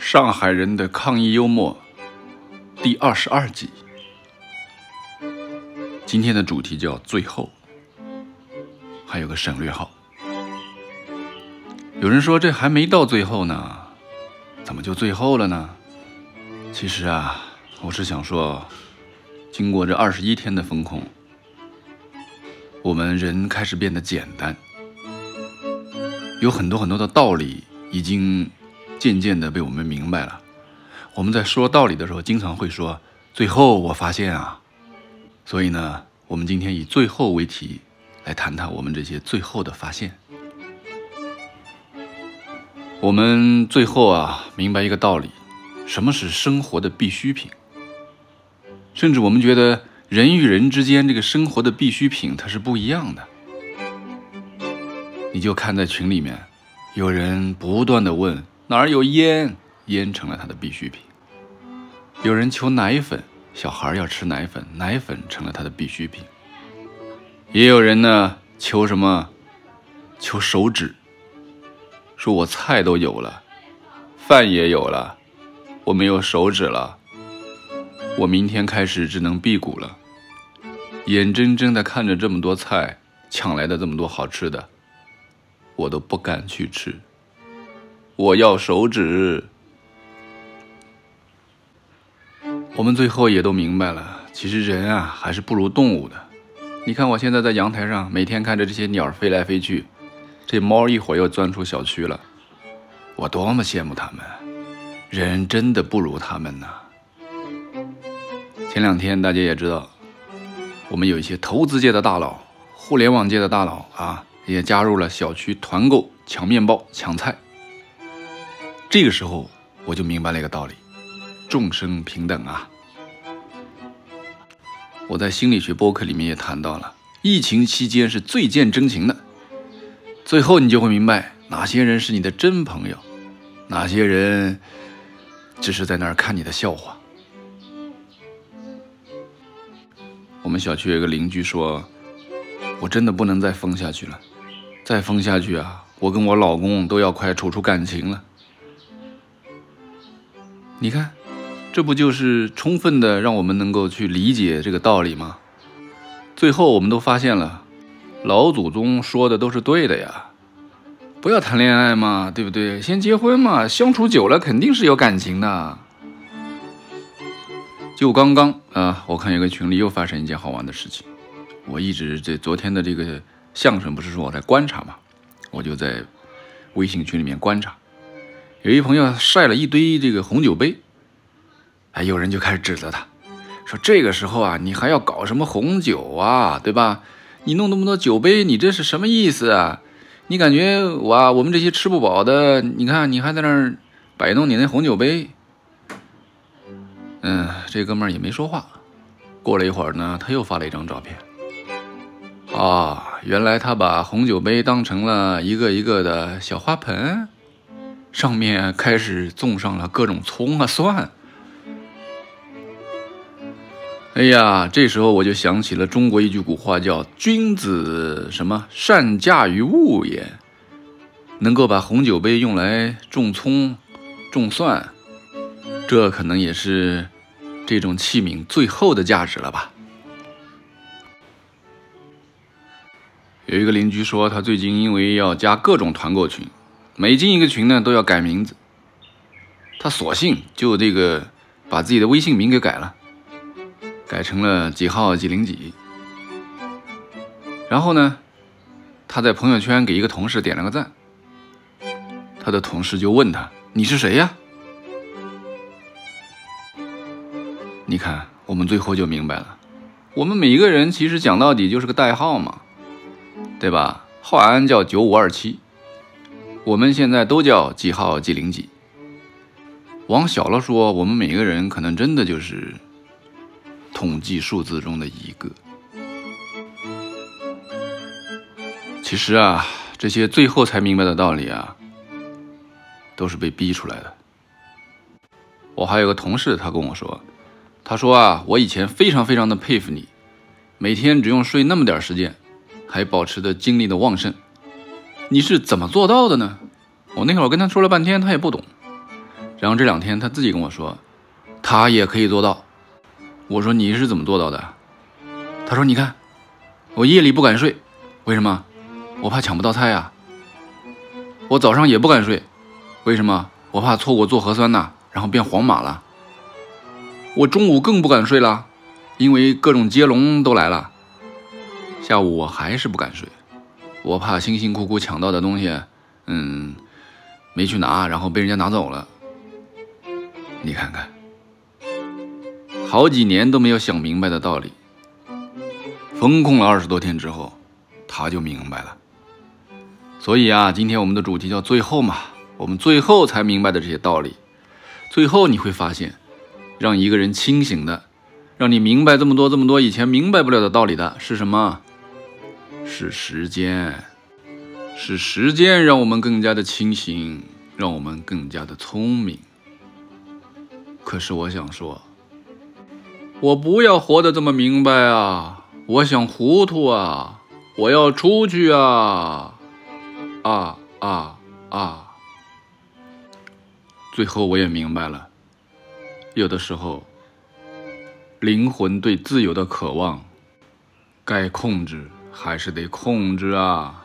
上海人的抗议幽默第二十二集，今天的主题叫最后，还有个省略号。有人说这还没到最后呢，怎么就最后了呢？其实啊，我是想说，经过这二十一天的风控，我们人开始变得简单，有很多很多的道理已经。渐渐的被我们明白了。我们在说道理的时候，经常会说“最后我发现啊”，所以呢，我们今天以“最后”为题来谈谈我们这些最后的发现。我们最后啊，明白一个道理：什么是生活的必需品？甚至我们觉得人与人之间这个生活的必需品它是不一样的。你就看在群里面，有人不断的问。哪儿有烟，烟成了他的必需品。有人求奶粉，小孩要吃奶粉，奶粉成了他的必需品。也有人呢求什么？求手指，说我菜都有了，饭也有了，我没有手指了，我明天开始只能辟谷了。眼睁睁的看着这么多菜抢来的这么多好吃的，我都不敢去吃。我要手指。我们最后也都明白了，其实人啊还是不如动物的。你看我现在在阳台上，每天看着这些鸟飞来飞去，这猫一会儿又钻出小区了，我多么羡慕它们。人真的不如他们呢。前两天大家也知道，我们有一些投资界的大佬、互联网界的大佬啊，也加入了小区团购抢面包、抢菜。这个时候，我就明白了一个道理：众生平等啊！我在心理学播客里面也谈到了，疫情期间是最见真情的。最后，你就会明白哪些人是你的真朋友，哪些人只是在那儿看你的笑话。我们小区有个邻居说：“我真的不能再封下去了，再封下去啊，我跟我老公都要快处出感情了。”你看，这不就是充分的让我们能够去理解这个道理吗？最后我们都发现了，老祖宗说的都是对的呀，不要谈恋爱嘛，对不对？先结婚嘛，相处久了肯定是有感情的。就刚刚啊，我看有个群里又发生一件好玩的事情，我一直这昨天的这个相声不是说我在观察嘛，我就在微信群里面观察。有一朋友晒了一堆这个红酒杯，哎，有人就开始指责他，说这个时候啊，你还要搞什么红酒啊，对吧？你弄那么多酒杯，你这是什么意思啊？你感觉哇，我们这些吃不饱的，你看你还在那儿摆弄你那红酒杯。嗯，这哥们也没说话。过了一会儿呢，他又发了一张照片。啊，原来他把红酒杯当成了一个一个的小花盆。上面开始种上了各种葱啊蒜。哎呀，这时候我就想起了中国一句古话，叫“君子什么善驾于物也”，能够把红酒杯用来种葱、种蒜，这可能也是这种器皿最后的价值了吧。有一个邻居说，他最近因为要加各种团购群。每进一个群呢，都要改名字。他索性就这个把自己的微信名给改了，改成了几号几零几。然后呢，他在朋友圈给一个同事点了个赞。他的同事就问他：“你是谁呀？”你看，我们最后就明白了，我们每一个人其实讲到底就是个代号嘛，对吧？浩安叫九五二七。我们现在都叫几号几零几。往小了说，我们每个人可能真的就是统计数字中的一个。其实啊，这些最后才明白的道理啊，都是被逼出来的。我还有个同事，他跟我说，他说啊，我以前非常非常的佩服你，每天只用睡那么点时间，还保持着精力的旺盛。你是怎么做到的呢？我那会儿跟他说了半天，他也不懂。然后这两天他自己跟我说，他也可以做到。我说你是怎么做到的？他说你看，我夜里不敢睡，为什么？我怕抢不到菜呀。我早上也不敢睡，为什么？我怕错过做核酸呐，然后变黄码了。我中午更不敢睡了，因为各种接龙都来了。下午我还是不敢睡，我怕辛辛苦苦抢到的东西，嗯，没去拿，然后被人家拿走了。你看看，好几年都没有想明白的道理，封控了二十多天之后，他就明白了。所以啊，今天我们的主题叫最后嘛，我们最后才明白的这些道理，最后你会发现。让一个人清醒的，让你明白这么多这么多以前明白不了的道理的是什么？是时间，是时间让我们更加的清醒，让我们更加的聪明。可是我想说，我不要活得这么明白啊！我想糊涂啊！我要出去啊！啊啊啊！最后我也明白了。有的时候，灵魂对自由的渴望，该控制还是得控制啊。